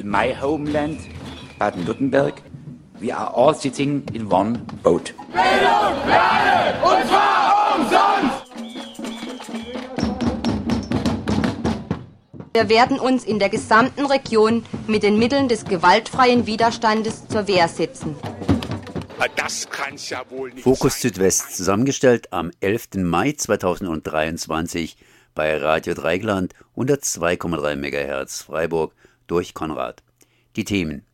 in my homeland, Baden-Württemberg, we are all sitting in one boat. Bildung, Lerne, und zwar umsonst! Wir werden uns in der gesamten Region mit den Mitteln des gewaltfreien Widerstandes zur Wehr setzen. Das kann's ja wohl nicht Fokus sein. Südwest zusammengestellt am 11. Mai 2023 bei Radio Dreigland 102,3 MHz Freiburg durch Konrad. Die Themen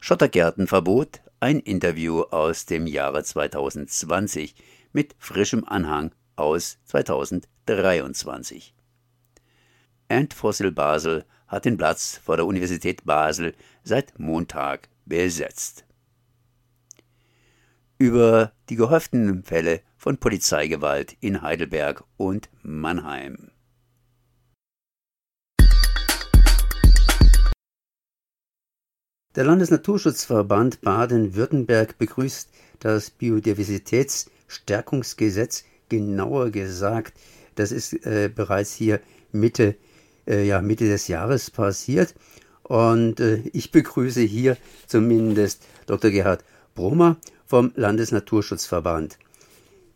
Schottergärtenverbot, ein Interview aus dem Jahre 2020 mit frischem Anhang aus 2023. Endfossil Basel hat den Platz vor der Universität Basel seit Montag besetzt. Über die gehäuften Fälle von Polizeigewalt in Heidelberg und Mannheim. Der Landesnaturschutzverband Baden-Württemberg begrüßt das Biodiversitätsstärkungsgesetz, genauer gesagt, das ist äh, bereits hier Mitte, äh, ja, Mitte des Jahres passiert. Und äh, ich begrüße hier zumindest Dr. Gerhard Brummer vom Landesnaturschutzverband.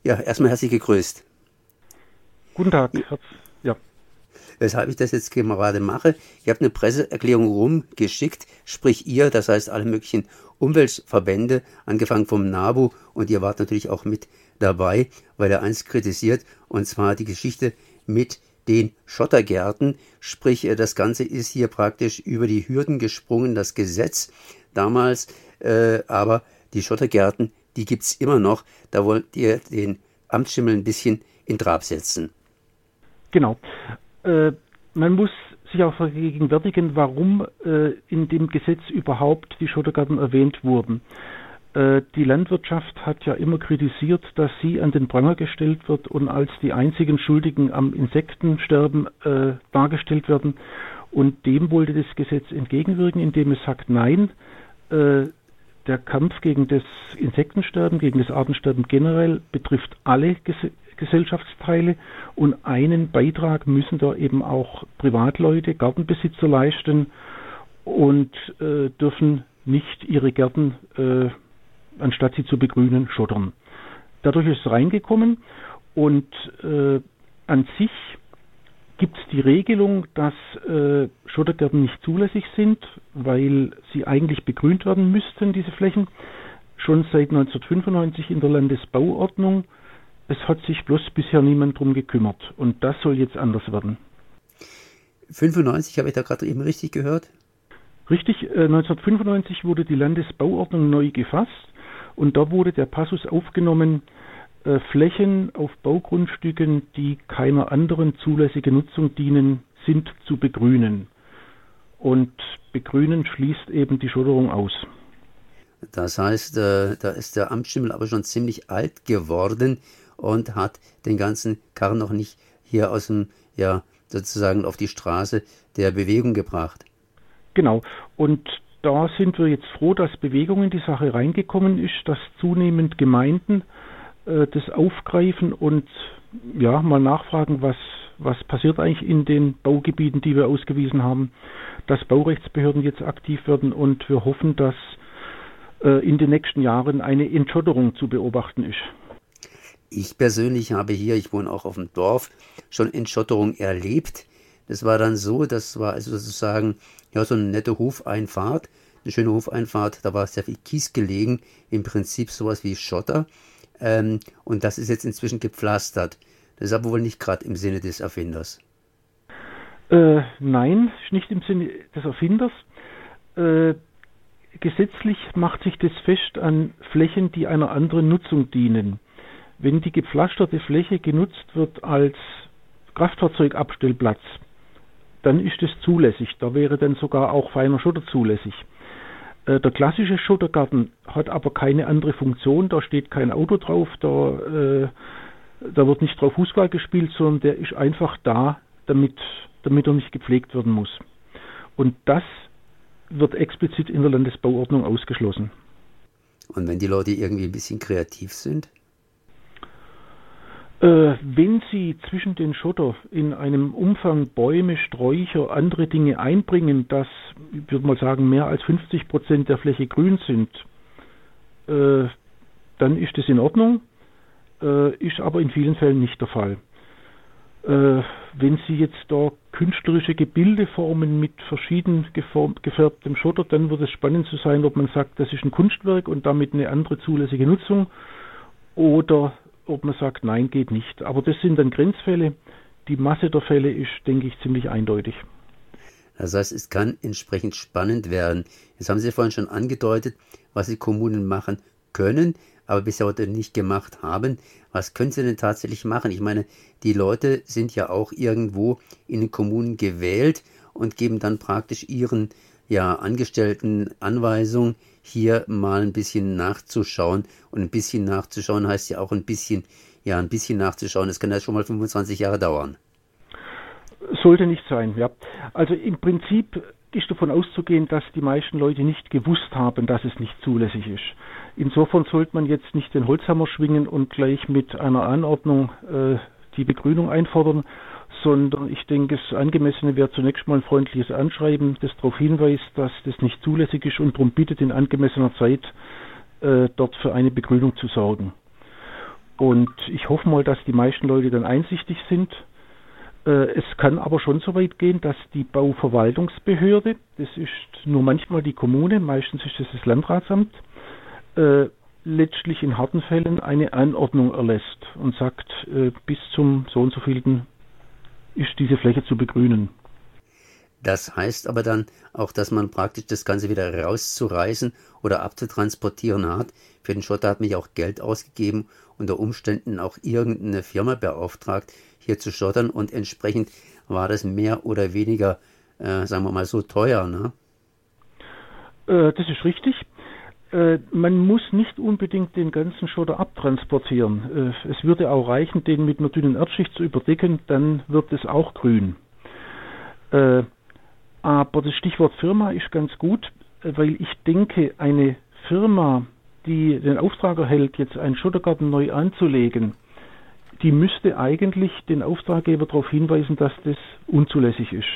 Ja, erstmal herzlich gegrüßt. Guten Tag. Weshalb ich das jetzt gerade mache, ihr habt eine Presseerklärung rumgeschickt, sprich ihr, das heißt alle möglichen Umweltverbände, angefangen vom NABU und ihr wart natürlich auch mit dabei, weil er eins kritisiert, und zwar die Geschichte mit den Schottergärten, sprich äh, das Ganze ist hier praktisch über die Hürden gesprungen, das Gesetz damals, äh, aber die Schottergärten, die gibt's immer noch, da wollt ihr den Amtsschimmel ein bisschen in Trab setzen. Genau. Äh, man muss sich auch vergegenwärtigen, warum äh, in dem Gesetz überhaupt die Schottergärten erwähnt wurden. Äh, die Landwirtschaft hat ja immer kritisiert, dass sie an den Pranger gestellt wird und als die einzigen Schuldigen am Insektensterben äh, dargestellt werden. Und dem wollte das Gesetz entgegenwirken, indem es sagt, nein, äh, der Kampf gegen das Insektensterben, gegen das Artensterben generell betrifft alle Gesellschaftsteile und einen Beitrag müssen da eben auch Privatleute, Gartenbesitzer leisten und äh, dürfen nicht ihre Gärten, äh, anstatt sie zu begrünen, schottern. Dadurch ist es reingekommen und äh, an sich gibt es die Regelung, dass äh, Schottergärten nicht zulässig sind, weil sie eigentlich begrünt werden müssten, diese Flächen, schon seit 1995 in der Landesbauordnung. Es hat sich bloß bisher niemand drum gekümmert und das soll jetzt anders werden. 95 habe ich da gerade eben richtig gehört? Richtig, äh, 1995 wurde die Landesbauordnung neu gefasst und da wurde der Passus aufgenommen, äh, Flächen auf Baugrundstücken, die keiner anderen zulässigen Nutzung dienen, sind zu begrünen. Und begrünen schließt eben die Schotterung aus. Das heißt, äh, da ist der Amtsschimmel aber schon ziemlich alt geworden und hat den ganzen Karren noch nicht hier aus dem, ja, sozusagen auf die Straße der Bewegung gebracht. Genau. Und da sind wir jetzt froh, dass Bewegung in die Sache reingekommen ist, dass zunehmend Gemeinden äh, das aufgreifen und ja, mal nachfragen, was, was passiert eigentlich in den Baugebieten, die wir ausgewiesen haben, dass Baurechtsbehörden jetzt aktiv werden und wir hoffen, dass äh, in den nächsten Jahren eine Entschotterung zu beobachten ist. Ich persönlich habe hier, ich wohne auch auf dem Dorf, schon Entschotterung erlebt. Das war dann so, das war also sozusagen ja so eine nette Hofeinfahrt, eine schöne Hofeinfahrt, da war sehr viel Kies gelegen, im Prinzip sowas wie Schotter. Ähm, und das ist jetzt inzwischen gepflastert. Das ist aber wohl nicht gerade im Sinne des Erfinders. Äh, nein, nicht im Sinne des Erfinders. Äh, gesetzlich macht sich das fest an Flächen, die einer anderen Nutzung dienen. Wenn die gepflasterte Fläche genutzt wird als Kraftfahrzeugabstellplatz, dann ist es zulässig. Da wäre dann sogar auch feiner Schotter zulässig. Äh, der klassische Schottergarten hat aber keine andere Funktion. Da steht kein Auto drauf, da, äh, da wird nicht drauf Fußball gespielt, sondern der ist einfach da, damit, damit er nicht gepflegt werden muss. Und das wird explizit in der Landesbauordnung ausgeschlossen. Und wenn die Leute irgendwie ein bisschen kreativ sind? Äh, wenn Sie zwischen den Schotter in einem Umfang Bäume, Sträucher, andere Dinge einbringen, dass, ich würde mal sagen, mehr als 50 Prozent der Fläche grün sind, äh, dann ist das in Ordnung, äh, ist aber in vielen Fällen nicht der Fall. Äh, wenn Sie jetzt da künstlerische Gebilde formen mit verschieden gefärbtem Schotter, dann wird es spannend zu sein, ob man sagt, das ist ein Kunstwerk und damit eine andere zulässige Nutzung oder ob man sagt, nein, geht nicht. Aber das sind dann Grenzfälle. Die Masse der Fälle ist, denke ich, ziemlich eindeutig. Das heißt, es kann entsprechend spannend werden. Jetzt haben Sie vorhin schon angedeutet, was die Kommunen machen können, aber bisher heute nicht gemacht haben. Was können sie denn tatsächlich machen? Ich meine, die Leute sind ja auch irgendwo in den Kommunen gewählt und geben dann praktisch ihren ja, Angestellten Anweisungen, hier mal ein bisschen nachzuschauen. Und ein bisschen nachzuschauen heißt ja auch ein bisschen, ja, ein bisschen nachzuschauen. Das kann ja schon mal 25 Jahre dauern. Sollte nicht sein, ja. Also im Prinzip ist davon auszugehen, dass die meisten Leute nicht gewusst haben, dass es nicht zulässig ist. Insofern sollte man jetzt nicht den Holzhammer schwingen und gleich mit einer Anordnung äh, die Begrünung einfordern, sondern ich denke, das Angemessene wäre zunächst mal ein freundliches Anschreiben, das darauf hinweist, dass das nicht zulässig ist und darum bittet, in angemessener Zeit äh, dort für eine Begrünung zu sorgen. Und ich hoffe mal, dass die meisten Leute dann einsichtig sind. Äh, es kann aber schon so weit gehen, dass die Bauverwaltungsbehörde, das ist nur manchmal die Kommune, meistens ist es das Landratsamt, äh, letztlich in harten Fällen eine Anordnung erlässt und sagt, äh, bis zum so und so vielten ist diese Fläche zu begrünen. Das heißt aber dann auch, dass man praktisch das Ganze wieder rauszureißen oder abzutransportieren hat. Für den Schotter hat mich auch Geld ausgegeben, unter Umständen auch irgendeine Firma beauftragt, hier zu schottern und entsprechend war das mehr oder weniger, äh, sagen wir mal, so teuer. Ne? Äh, das ist richtig. Äh, man muss nicht unbedingt den ganzen Schotter abtransportieren. Äh, es würde auch reichen, den mit einer dünnen Erdschicht zu überdecken, dann wird es auch grün. Äh, aber das Stichwort Firma ist ganz gut, weil ich denke, eine Firma, die den Auftrag erhält, jetzt einen Schottergarten neu anzulegen, die müsste eigentlich den Auftraggeber darauf hinweisen, dass das unzulässig ist.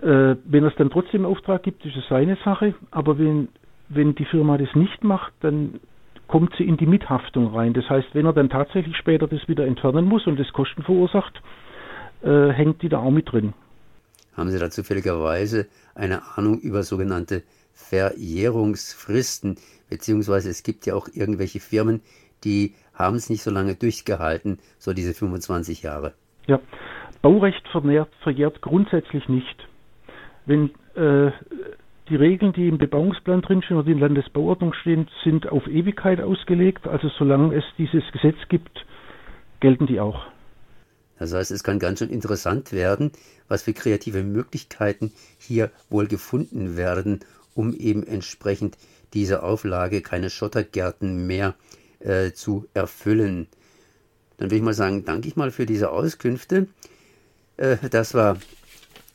wenn er es dann trotzdem Auftrag gibt, ist es seine Sache, aber wenn wenn die Firma das nicht macht, dann kommt sie in die Mithaftung rein. Das heißt, wenn er dann tatsächlich später das wieder entfernen muss und das Kosten verursacht, äh, hängt die da auch mit drin. Haben Sie da zufälligerweise eine Ahnung über sogenannte Verjährungsfristen? Beziehungsweise es gibt ja auch irgendwelche Firmen, die haben es nicht so lange durchgehalten, so diese 25 Jahre. Ja, Baurecht vermehrt, verjährt grundsätzlich nicht. Wenn äh, die Regeln, die im Bebauungsplan drinstehen oder in Landesbauordnung stehen, sind auf Ewigkeit ausgelegt. Also solange es dieses Gesetz gibt, gelten die auch. Das heißt, es kann ganz schön interessant werden, was für kreative Möglichkeiten hier wohl gefunden werden, um eben entsprechend diese Auflage keine Schottergärten mehr äh, zu erfüllen. Dann würde ich mal sagen, danke ich mal für diese Auskünfte. Äh, das war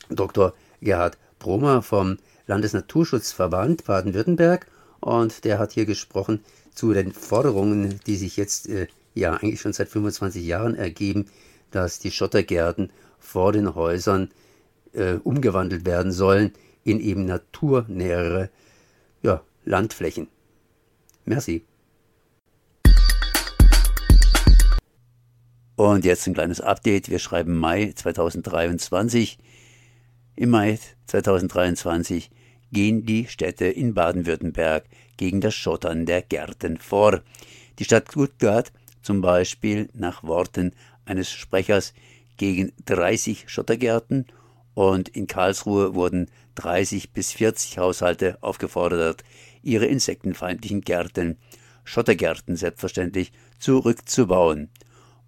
Dr. Gerhard Brummer vom Landesnaturschutzverband Baden-Württemberg und der hat hier gesprochen zu den Forderungen, die sich jetzt äh, ja eigentlich schon seit 25 Jahren ergeben, dass die Schottergärten vor den Häusern äh, umgewandelt werden sollen in eben naturnähere ja, Landflächen. Merci. Und jetzt ein kleines Update. Wir schreiben Mai 2023. Im Mai 2023 gehen die Städte in Baden-Württemberg gegen das Schottern der Gärten vor. Die Stadt Stuttgart zum Beispiel nach Worten eines Sprechers gegen 30 Schottergärten und in Karlsruhe wurden 30 bis 40 Haushalte aufgefordert, ihre insektenfeindlichen Gärten, Schottergärten selbstverständlich, zurückzubauen.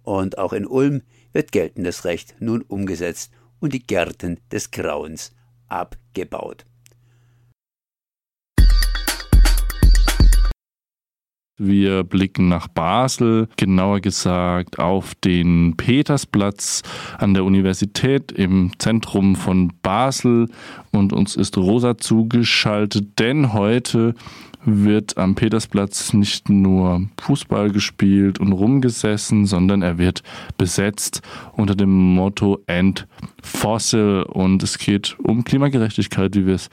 Und auch in Ulm wird geltendes Recht nun umgesetzt und die Gärten des Grauens abgebaut. Wir blicken nach Basel, genauer gesagt auf den Petersplatz an der Universität im Zentrum von Basel und uns ist Rosa zugeschaltet, denn heute wird am Petersplatz nicht nur Fußball gespielt und rumgesessen, sondern er wird besetzt unter dem Motto End Fossil und es geht um Klimagerechtigkeit, wie wir es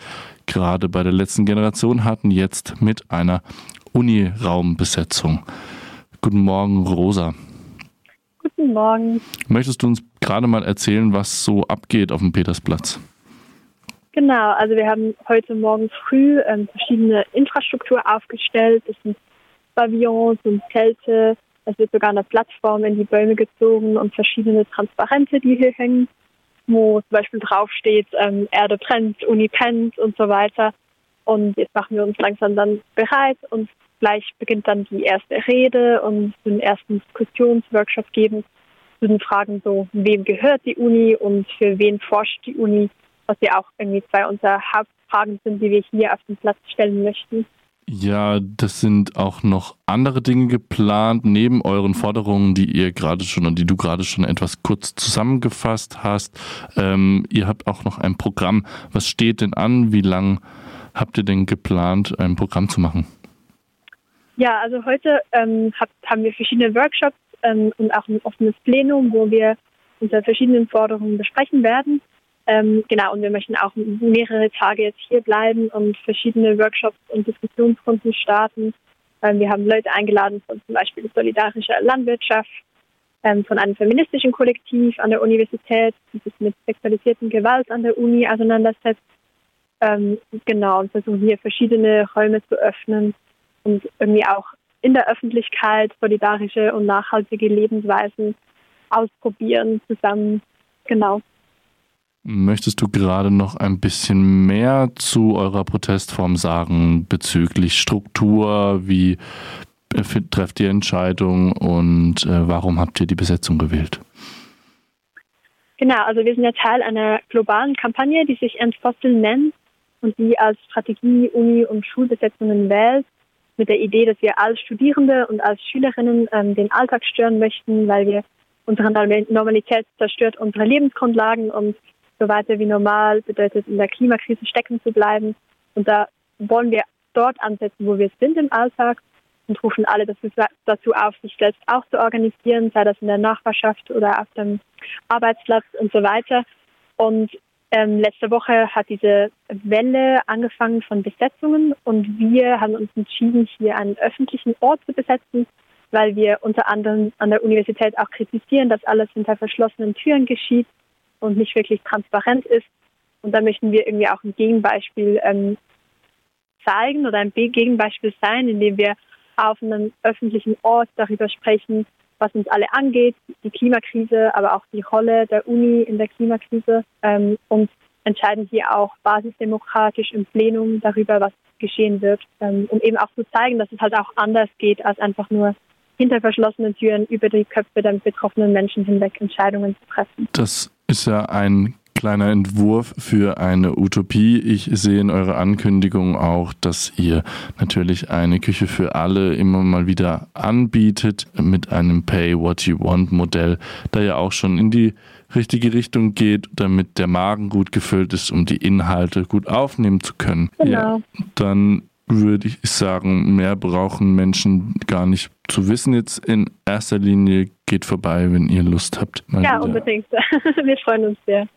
gerade bei der letzten Generation hatten, jetzt mit einer Uniraumbesetzung. Guten Morgen, Rosa. Guten Morgen. Möchtest du uns gerade mal erzählen, was so abgeht auf dem Petersplatz? Genau, also wir haben heute Morgen früh ähm, verschiedene Infrastruktur aufgestellt. Das sind Pavillons und Zelte. Es wird sogar eine Plattform in die Bäume gezogen und verschiedene Transparente, die hier hängen, wo zum Beispiel draufsteht, ähm, Erde brennt, Uni pennt und so weiter. Und jetzt machen wir uns langsam dann bereit und gleich beginnt dann die erste Rede und den ersten Diskussionsworkshop geben zu den Fragen so, wem gehört die Uni und für wen forscht die Uni, was ja auch irgendwie zwei unserer Hauptfragen sind, die wir hier auf den Platz stellen möchten. Ja, das sind auch noch andere Dinge geplant, neben euren Forderungen, die ihr gerade schon und die du gerade schon etwas kurz zusammengefasst hast. Ähm, ihr habt auch noch ein Programm. Was steht denn an? Wie lang habt ihr denn geplant, ein Programm zu machen? Ja, also heute ähm, hab, haben wir verschiedene Workshops ähm, und auch ein offenes Plenum, wo wir unsere verschiedenen Forderungen besprechen werden. Ähm, genau, und wir möchten auch mehrere Tage jetzt hier bleiben und verschiedene Workshops und Diskussionsrunden starten. Ähm, wir haben Leute eingeladen von zum Beispiel Solidarischer Landwirtschaft, ähm, von einem feministischen Kollektiv an der Universität, die sich mit sexualisierten Gewalt an der Uni auseinandersetzt. Ähm, genau, und versuchen hier verschiedene Räume zu öffnen und irgendwie auch in der Öffentlichkeit solidarische und nachhaltige Lebensweisen ausprobieren zusammen. Genau. Möchtest du gerade noch ein bisschen mehr zu eurer Protestform sagen bezüglich Struktur? Wie trefft ihr Entscheidungen und äh, warum habt ihr die Besetzung gewählt? Genau, also wir sind ja Teil einer globalen Kampagne, die sich Entfossil nennt und die als Strategie Uni- und Schulbesetzungen wählt, mit der Idee, dass wir als Studierende und als Schülerinnen ähm, den Alltag stören möchten, weil wir unsere Normalität zerstört unsere Lebensgrundlagen und so weiter wie normal bedeutet, in der Klimakrise stecken zu bleiben. Und da wollen wir dort ansetzen, wo wir sind im Alltag und rufen alle dazu, auf, sich selbst auch zu organisieren, sei das in der Nachbarschaft oder auf dem Arbeitsplatz und so weiter. Und ähm, letzte Woche hat diese Welle angefangen von Besetzungen und wir haben uns entschieden, hier einen öffentlichen Ort zu besetzen, weil wir unter anderem an der Universität auch kritisieren, dass alles hinter verschlossenen Türen geschieht und nicht wirklich transparent ist. Und da möchten wir irgendwie auch ein Gegenbeispiel ähm, zeigen oder ein Gegenbeispiel sein, indem wir auf einem öffentlichen Ort darüber sprechen, was uns alle angeht, die Klimakrise, aber auch die Rolle der Uni in der Klimakrise ähm, und entscheiden hier auch basisdemokratisch im Plenum darüber, was geschehen wird, ähm, um eben auch zu zeigen, dass es halt auch anders geht, als einfach nur hinter verschlossenen Türen über die Köpfe der betroffenen Menschen hinweg Entscheidungen zu treffen. Das ist ja ein kleiner Entwurf für eine Utopie. Ich sehe in eurer Ankündigung auch, dass ihr natürlich eine Küche für alle immer mal wieder anbietet mit einem Pay What You Want Modell, da ja auch schon in die richtige Richtung geht, damit der Magen gut gefüllt ist, um die Inhalte gut aufnehmen zu können. Genau. Ja, dann würde ich sagen, mehr brauchen Menschen gar nicht zu wissen jetzt in erster Linie. Geht vorbei, wenn ihr Lust habt. ja, wieder. unbedingt. Wir freuen uns sehr.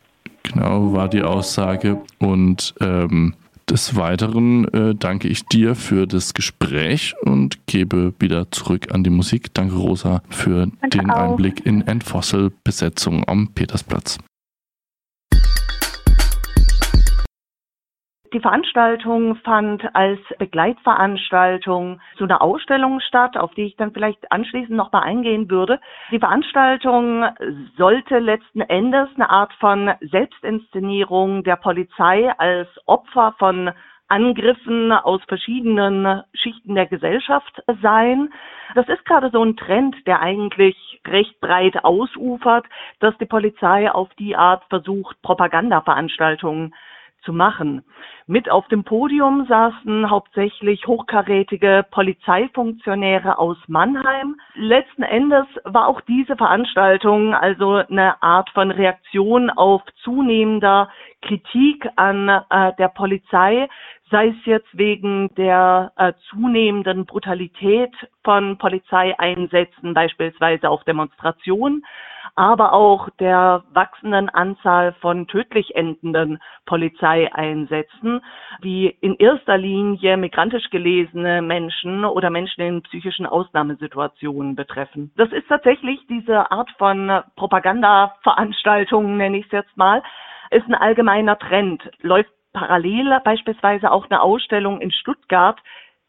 Genau, war die Aussage. Und ähm, des Weiteren äh, danke ich dir für das Gespräch und gebe wieder zurück an die Musik. Danke, Rosa, für danke den auch. Einblick in Endfossil-Besetzung am Petersplatz. Die Veranstaltung fand als Begleitveranstaltung zu einer Ausstellung statt, auf die ich dann vielleicht anschließend noch mal eingehen würde. Die Veranstaltung sollte letzten Endes eine Art von Selbstinszenierung der Polizei als Opfer von Angriffen aus verschiedenen Schichten der Gesellschaft sein. Das ist gerade so ein Trend, der eigentlich recht breit ausufert, dass die Polizei auf die Art versucht, Propagandaveranstaltungen zu machen. Mit auf dem Podium saßen hauptsächlich hochkarätige Polizeifunktionäre aus Mannheim. Letzten Endes war auch diese Veranstaltung also eine Art von Reaktion auf zunehmender Kritik an äh, der Polizei, sei es jetzt wegen der äh, zunehmenden Brutalität von Polizeieinsätzen, beispielsweise auf Demonstrationen, aber auch der wachsenden Anzahl von tödlich endenden Polizeieinsätzen, die in erster Linie migrantisch gelesene Menschen oder Menschen in psychischen Ausnahmesituationen betreffen. Das ist tatsächlich diese Art von Propagandaveranstaltungen, nenne ich es jetzt mal, ist ein allgemeiner Trend. Läuft parallel beispielsweise auch eine Ausstellung in Stuttgart,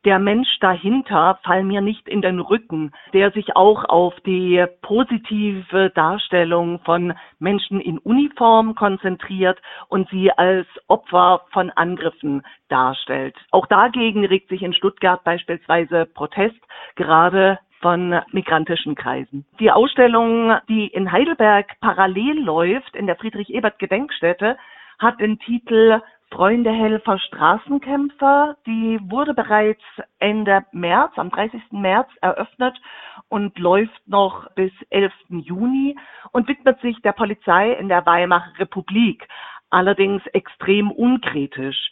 der Mensch dahinter fall mir nicht in den Rücken, der sich auch auf die positive Darstellung von Menschen in Uniform konzentriert und sie als Opfer von Angriffen darstellt. Auch dagegen regt sich in Stuttgart beispielsweise Protest, gerade von migrantischen Kreisen. Die Ausstellung, die in Heidelberg parallel läuft, in der Friedrich-Ebert-Gedenkstätte, hat den Titel Freunde Helfer Straßenkämpfer, die wurde bereits Ende März, am 30. März eröffnet und läuft noch bis 11. Juni und widmet sich der Polizei in der Weimarer Republik, allerdings extrem unkritisch.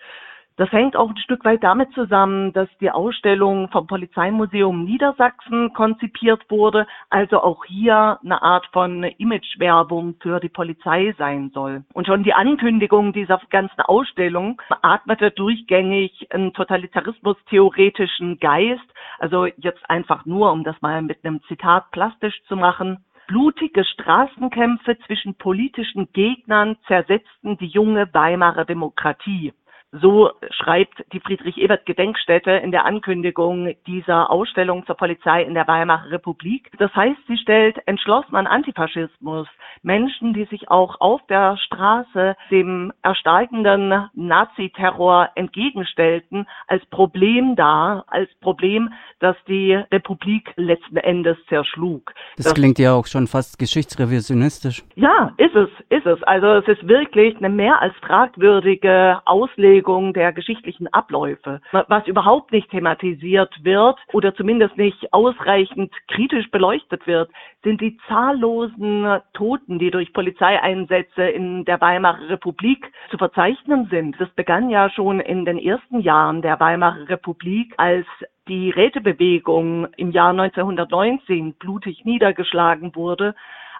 Das hängt auch ein Stück weit damit zusammen, dass die Ausstellung vom Polizeimuseum Niedersachsen konzipiert wurde, also auch hier eine Art von Imagewerbung für die Polizei sein soll. Und schon die Ankündigung dieser ganzen Ausstellung atmete durchgängig einen totalitarismus-theoretischen Geist, also jetzt einfach nur, um das mal mit einem Zitat plastisch zu machen. Blutige Straßenkämpfe zwischen politischen Gegnern zersetzten die junge Weimarer Demokratie. So schreibt die Friedrich-Ebert-Gedenkstätte in der Ankündigung dieser Ausstellung zur Polizei in der Weimarer Republik. Das heißt, sie stellt entschlossen an Antifaschismus Menschen, die sich auch auf der Straße dem erstarkenden Naziterror entgegenstellten, als Problem dar, als Problem, das die Republik letzten Endes zerschlug. Das, das klingt ja auch schon fast geschichtsrevisionistisch. Ja, ist es, ist es. Also es ist wirklich eine mehr als fragwürdige Auslegung Darlegung der geschichtlichen Abläufe. Was überhaupt nicht thematisiert wird oder zumindest nicht ausreichend kritisch beleuchtet wird, sind die zahllosen Toten, die durch Polizeieinsätze in der Weimarer Republik zu verzeichnen sind. Das begann ja schon in den ersten Jahren der Weimarer Republik, als die Rätebewegung im Jahr 1919 blutig niedergeschlagen wurde,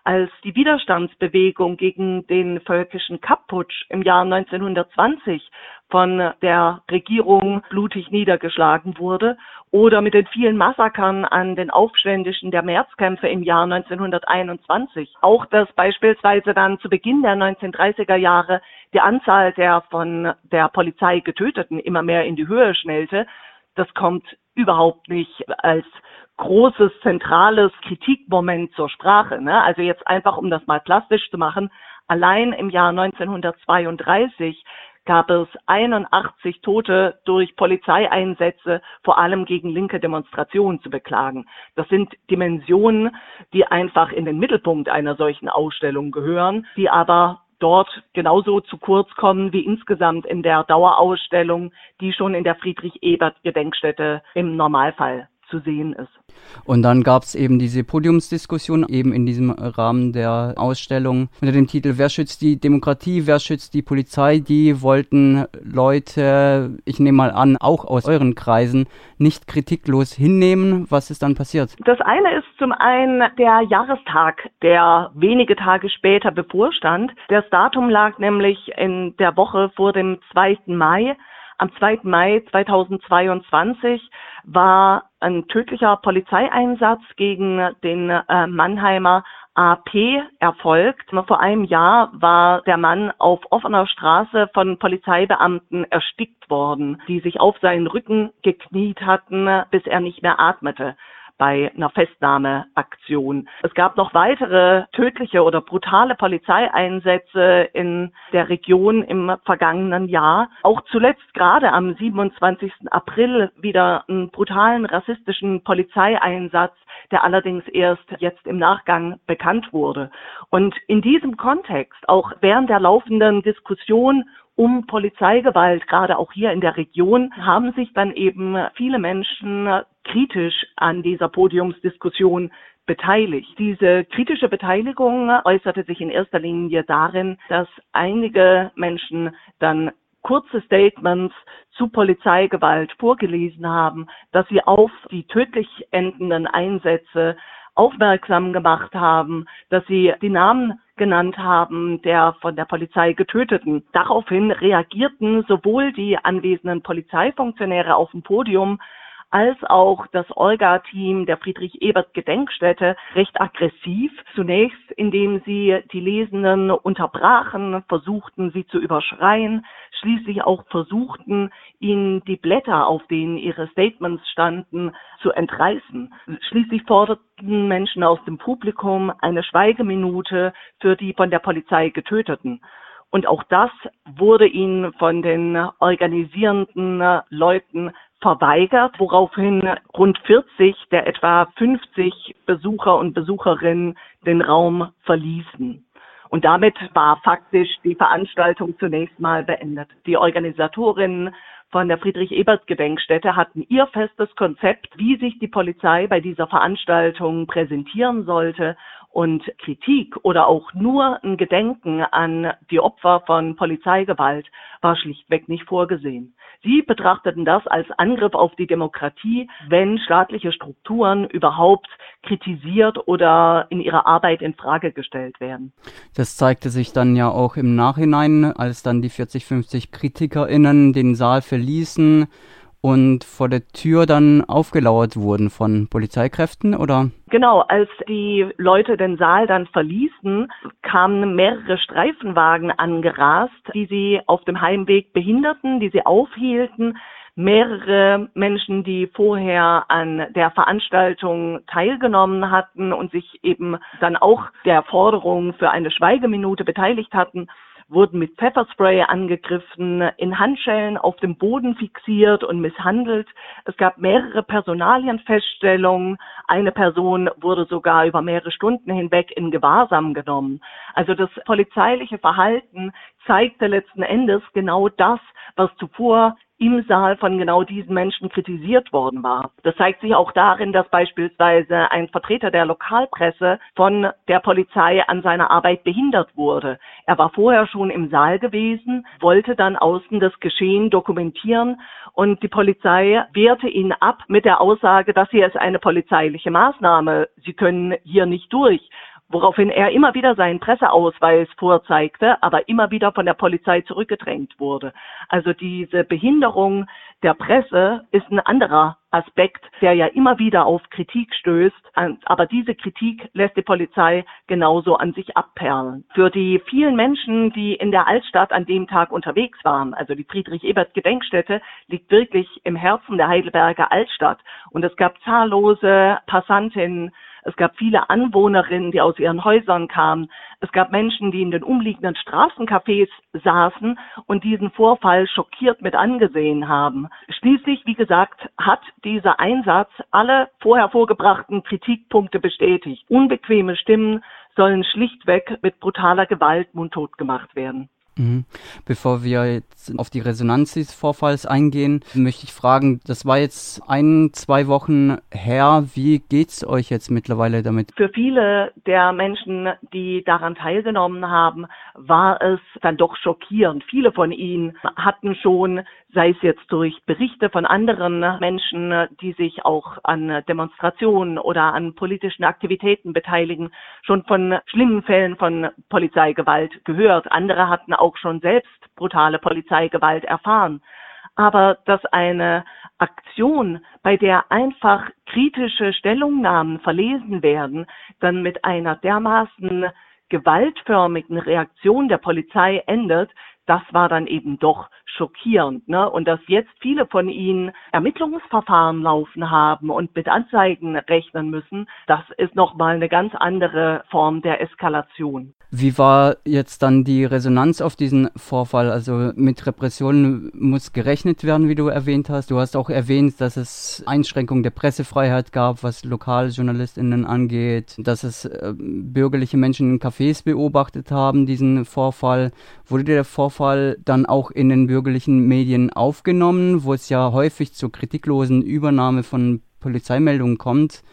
als die Widerstandsbewegung gegen den völkischen Kapputsch im Jahr 1920 von der Regierung blutig niedergeschlagen wurde oder mit den vielen Massakern an den Aufständischen der Märzkämpfe im Jahr 1921. Auch dass beispielsweise dann zu Beginn der 1930er Jahre die Anzahl der von der Polizei Getöteten immer mehr in die Höhe schnellte, das kommt überhaupt nicht als großes zentrales Kritikmoment zur Sprache. Ne? Also jetzt einfach, um das mal plastisch zu machen, allein im Jahr 1932 gab es 81 Tote durch Polizeieinsätze, vor allem gegen linke Demonstrationen zu beklagen. Das sind Dimensionen, die einfach in den Mittelpunkt einer solchen Ausstellung gehören, die aber dort genauso zu kurz kommen wie insgesamt in der Dauerausstellung, die schon in der Friedrich-Ebert-Gedenkstätte im Normalfall zu sehen ist. Und dann gab es eben diese Podiumsdiskussion eben in diesem Rahmen der Ausstellung unter dem Titel Wer schützt die Demokratie, wer schützt die Polizei? Die wollten Leute, ich nehme mal an, auch aus euren Kreisen, nicht kritiklos hinnehmen. Was ist dann passiert? Das eine ist zum einen der Jahrestag, der wenige Tage später bevorstand. Das Datum lag nämlich in der Woche vor dem 2. Mai. Am 2. Mai 2022 war ein tödlicher Polizeieinsatz gegen den äh, Mannheimer AP erfolgt. Vor einem Jahr war der Mann auf offener Straße von Polizeibeamten erstickt worden, die sich auf seinen Rücken gekniet hatten, bis er nicht mehr atmete bei einer Festnahmeaktion. Es gab noch weitere tödliche oder brutale Polizeieinsätze in der Region im vergangenen Jahr. Auch zuletzt gerade am 27. April wieder einen brutalen rassistischen Polizeieinsatz der allerdings erst jetzt im Nachgang bekannt wurde. Und in diesem Kontext, auch während der laufenden Diskussion um Polizeigewalt, gerade auch hier in der Region, haben sich dann eben viele Menschen kritisch an dieser Podiumsdiskussion beteiligt. Diese kritische Beteiligung äußerte sich in erster Linie darin, dass einige Menschen dann kurze Statements zu Polizeigewalt vorgelesen haben, dass sie auf die tödlich endenden Einsätze aufmerksam gemacht haben, dass sie die Namen genannt haben der von der Polizei getöteten. Daraufhin reagierten sowohl die anwesenden Polizeifunktionäre auf dem Podium als auch das Olga-Team der Friedrich-Ebert-Gedenkstätte recht aggressiv. Zunächst, indem sie die Lesenden unterbrachen, versuchten sie zu überschreien, schließlich auch versuchten, ihnen die Blätter, auf denen ihre Statements standen, zu entreißen. Schließlich forderten Menschen aus dem Publikum eine Schweigeminute für die von der Polizei Getöteten. Und auch das wurde ihnen von den organisierenden Leuten verweigert, woraufhin rund 40 der etwa 50 Besucher und Besucherinnen den Raum verließen. Und damit war faktisch die Veranstaltung zunächst mal beendet. Die Organisatorinnen von der Friedrich-Ebert-Gedenkstätte hatten ihr festes Konzept, wie sich die Polizei bei dieser Veranstaltung präsentieren sollte und Kritik oder auch nur ein Gedenken an die Opfer von Polizeigewalt war schlichtweg nicht vorgesehen. Sie betrachteten das als Angriff auf die Demokratie, wenn staatliche Strukturen überhaupt kritisiert oder in ihrer Arbeit in Frage gestellt werden. Das zeigte sich dann ja auch im Nachhinein, als dann die 40, 50 KritikerInnen den Saal verließen und vor der Tür dann aufgelauert wurden von Polizeikräften oder? Genau, als die Leute den Saal dann verließen, kamen mehrere Streifenwagen angerast, die sie auf dem Heimweg behinderten, die sie aufhielten. Mehrere Menschen, die vorher an der Veranstaltung teilgenommen hatten und sich eben dann auch der Forderung für eine Schweigeminute beteiligt hatten, wurden mit Pfefferspray angegriffen, in Handschellen auf dem Boden fixiert und misshandelt. Es gab mehrere Personalienfeststellungen. Eine Person wurde sogar über mehrere Stunden hinweg in Gewahrsam genommen. Also das polizeiliche Verhalten zeigte letzten Endes genau das, was zuvor im Saal von genau diesen Menschen kritisiert worden war. Das zeigt sich auch darin, dass beispielsweise ein Vertreter der Lokalpresse von der Polizei an seiner Arbeit behindert wurde. Er war vorher schon im Saal gewesen, wollte dann außen das Geschehen dokumentieren und die Polizei wehrte ihn ab mit der Aussage, dass hier ist eine polizeiliche Maßnahme. Sie können hier nicht durch woraufhin er immer wieder seinen Presseausweis vorzeigte, aber immer wieder von der Polizei zurückgedrängt wurde. Also diese Behinderung der Presse ist ein anderer Aspekt, der ja immer wieder auf Kritik stößt, aber diese Kritik lässt die Polizei genauso an sich abperlen. Für die vielen Menschen, die in der Altstadt an dem Tag unterwegs waren, also die Friedrich-Ebert-Gedenkstätte liegt wirklich im Herzen der Heidelberger Altstadt und es gab zahllose Passantinnen, es gab viele Anwohnerinnen, die aus ihren Häusern kamen. Es gab Menschen, die in den umliegenden Straßencafés saßen und diesen Vorfall schockiert mit angesehen haben. Schließlich, wie gesagt, hat dieser Einsatz alle vorher vorgebrachten Kritikpunkte bestätigt. Unbequeme Stimmen sollen schlichtweg mit brutaler Gewalt mundtot gemacht werden. Mhm. Bevor wir jetzt auf die Resonanz des Vorfalls eingehen, möchte ich fragen, das war jetzt ein, zwei Wochen her. Wie geht's euch jetzt mittlerweile damit? Für viele der Menschen, die daran teilgenommen haben, war es dann doch schockierend. Viele von ihnen hatten schon sei es jetzt durch Berichte von anderen Menschen, die sich auch an Demonstrationen oder an politischen Aktivitäten beteiligen, schon von schlimmen Fällen von Polizeigewalt gehört. Andere hatten schon selbst brutale Polizeigewalt erfahren. Aber dass eine Aktion, bei der einfach kritische Stellungnahmen verlesen werden, dann mit einer dermaßen gewaltförmigen Reaktion der Polizei endet, das war dann eben doch schockierend. Ne? Und dass jetzt viele von ihnen Ermittlungsverfahren laufen haben und mit Anzeigen rechnen müssen, das ist nochmal eine ganz andere Form der Eskalation. Wie war jetzt dann die Resonanz auf diesen Vorfall? Also mit Repressionen muss gerechnet werden, wie du erwähnt hast. Du hast auch erwähnt, dass es Einschränkungen der Pressefreiheit gab, was Lokaljournalistinnen angeht, dass es äh, bürgerliche Menschen in Cafés beobachtet haben, diesen Vorfall. Wurde der Vorfall dann auch in den bürgerlichen Medien aufgenommen, wo es ja häufig zur kritiklosen Übernahme von Polizeimeldungen kommt?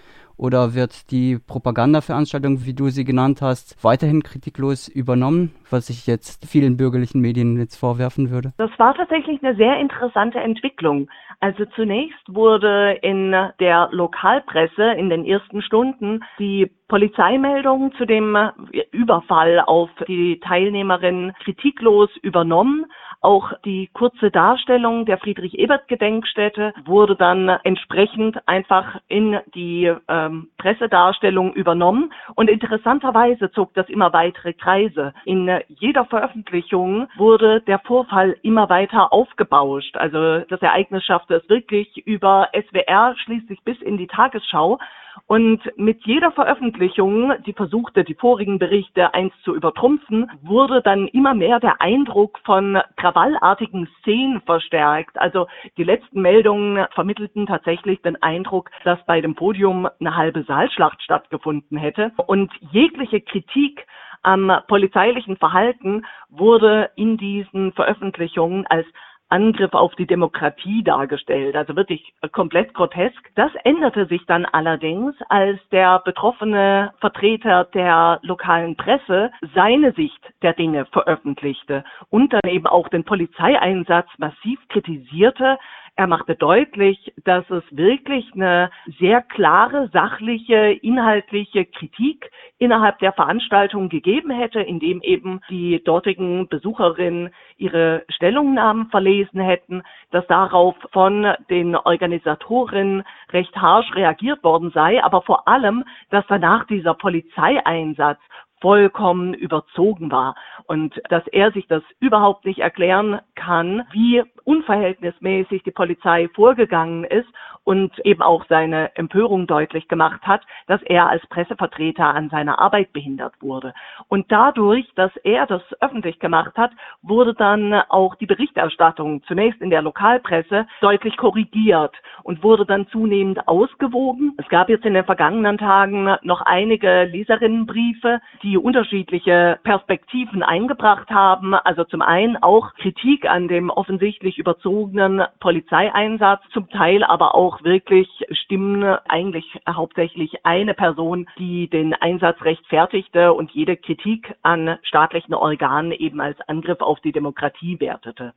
Oder wird die Propagandaveranstaltung, wie du sie genannt hast, weiterhin kritiklos übernommen, was ich jetzt vielen bürgerlichen Medien jetzt vorwerfen würde? Das war tatsächlich eine sehr interessante Entwicklung. Also zunächst wurde in der Lokalpresse in den ersten Stunden die Polizeimeldung zu dem Überfall auf die Teilnehmerin kritiklos übernommen. Auch die kurze Darstellung der Friedrich-Ebert-Gedenkstätte wurde dann entsprechend einfach in die ähm, Pressedarstellung übernommen. Und interessanterweise zog das immer weitere Kreise. In jeder Veröffentlichung wurde der Vorfall immer weiter aufgebauscht. Also das Ereignis schaffte es wirklich über SWR schließlich bis in die Tagesschau. Und mit jeder Veröffentlichung, die versuchte, die vorigen Berichte eins zu übertrumpfen, wurde dann immer mehr der Eindruck von krawallartigen Szenen verstärkt. Also die letzten Meldungen vermittelten tatsächlich den Eindruck, dass bei dem Podium eine halbe Saalschlacht stattgefunden hätte. Und jegliche Kritik am polizeilichen Verhalten wurde in diesen Veröffentlichungen als Angriff auf die Demokratie dargestellt, also wirklich komplett grotesk. Das änderte sich dann allerdings, als der betroffene Vertreter der lokalen Presse seine Sicht der Dinge veröffentlichte und dann eben auch den Polizeieinsatz massiv kritisierte, er machte deutlich, dass es wirklich eine sehr klare, sachliche, inhaltliche Kritik innerhalb der Veranstaltung gegeben hätte, indem eben die dortigen Besucherinnen ihre Stellungnahmen verlesen hätten, dass darauf von den Organisatorinnen recht harsch reagiert worden sei, aber vor allem, dass danach dieser Polizeieinsatz vollkommen überzogen war und dass er sich das überhaupt nicht erklären kann, wie unverhältnismäßig die Polizei vorgegangen ist und eben auch seine Empörung deutlich gemacht hat, dass er als Pressevertreter an seiner Arbeit behindert wurde. Und dadurch, dass er das öffentlich gemacht hat, wurde dann auch die Berichterstattung zunächst in der Lokalpresse deutlich korrigiert und wurde dann zunehmend ausgewogen. Es gab jetzt in den vergangenen Tagen noch einige Leserinnenbriefe, die unterschiedliche Perspektiven eingebracht haben. Also zum einen auch Kritik an dem offensichtlich überzogenen Polizeieinsatz, zum Teil aber auch wirklich Stimmen, eigentlich hauptsächlich eine Person, die den Einsatz rechtfertigte und jede Kritik an staatlichen Organen eben als Angriff auf die Demokratie wertete.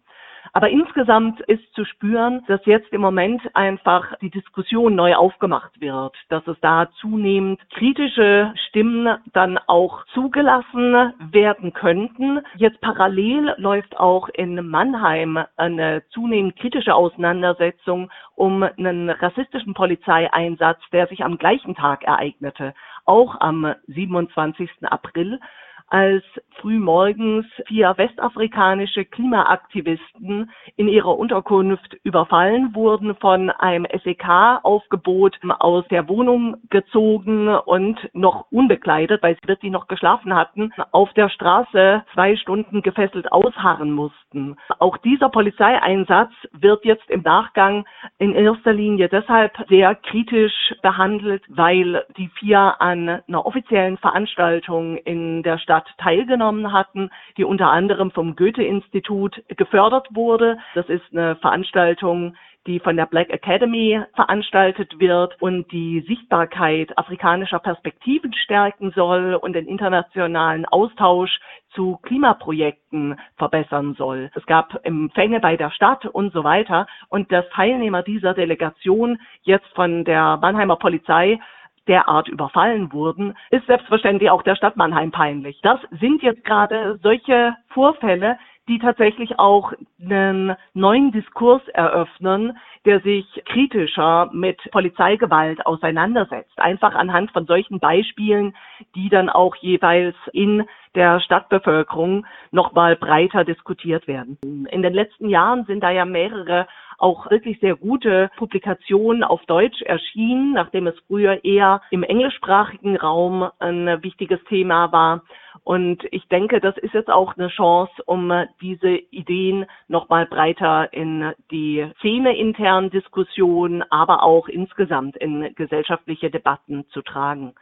Aber insgesamt ist zu spüren, dass jetzt im Moment einfach die Diskussion neu aufgemacht wird, dass es da zunehmend kritische Stimmen dann auch zugelassen werden könnten. Jetzt parallel läuft auch in Mannheim eine zunehmend kritische Auseinandersetzung um einen rassistischen Polizeieinsatz, der sich am gleichen Tag ereignete, auch am 27. April als frühmorgens vier westafrikanische Klimaaktivisten in ihrer Unterkunft überfallen wurden, von einem SEK-Aufgebot aus der Wohnung gezogen und noch unbekleidet, weil sie wirklich noch geschlafen hatten, auf der Straße zwei Stunden gefesselt ausharren mussten. Auch dieser Polizeieinsatz wird jetzt im Nachgang in erster Linie deshalb sehr kritisch behandelt, weil die vier an einer offiziellen Veranstaltung in der Stadt Stadt teilgenommen hatten, die unter anderem vom Goethe-Institut gefördert wurde. Das ist eine Veranstaltung, die von der Black Academy veranstaltet wird und die Sichtbarkeit afrikanischer Perspektiven stärken soll und den internationalen Austausch zu Klimaprojekten verbessern soll. Es gab Empfänge bei der Stadt und so weiter. Und dass Teilnehmer dieser Delegation jetzt von der Mannheimer Polizei derart überfallen wurden, ist selbstverständlich auch der Stadt Mannheim peinlich. Das sind jetzt gerade solche Vorfälle, die tatsächlich auch einen neuen Diskurs eröffnen, der sich kritischer mit Polizeigewalt auseinandersetzt. Einfach anhand von solchen Beispielen, die dann auch jeweils in der Stadtbevölkerung nochmal breiter diskutiert werden. In den letzten Jahren sind da ja mehrere auch wirklich sehr gute Publikationen auf Deutsch erschienen, nachdem es früher eher im englischsprachigen Raum ein wichtiges Thema war. Und ich denke, das ist jetzt auch eine Chance, um diese Ideen nochmal breiter in die Szene internen Diskussionen, aber auch insgesamt in gesellschaftliche Debatten zu tragen.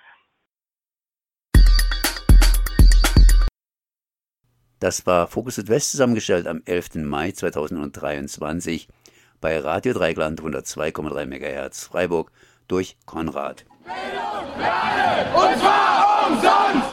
Das war Fokus Südwest zusammengestellt am 11. Mai 2023 bei Radio Dreigland 102,3 MHz Freiburg durch Konrad. Und zwar umsonst!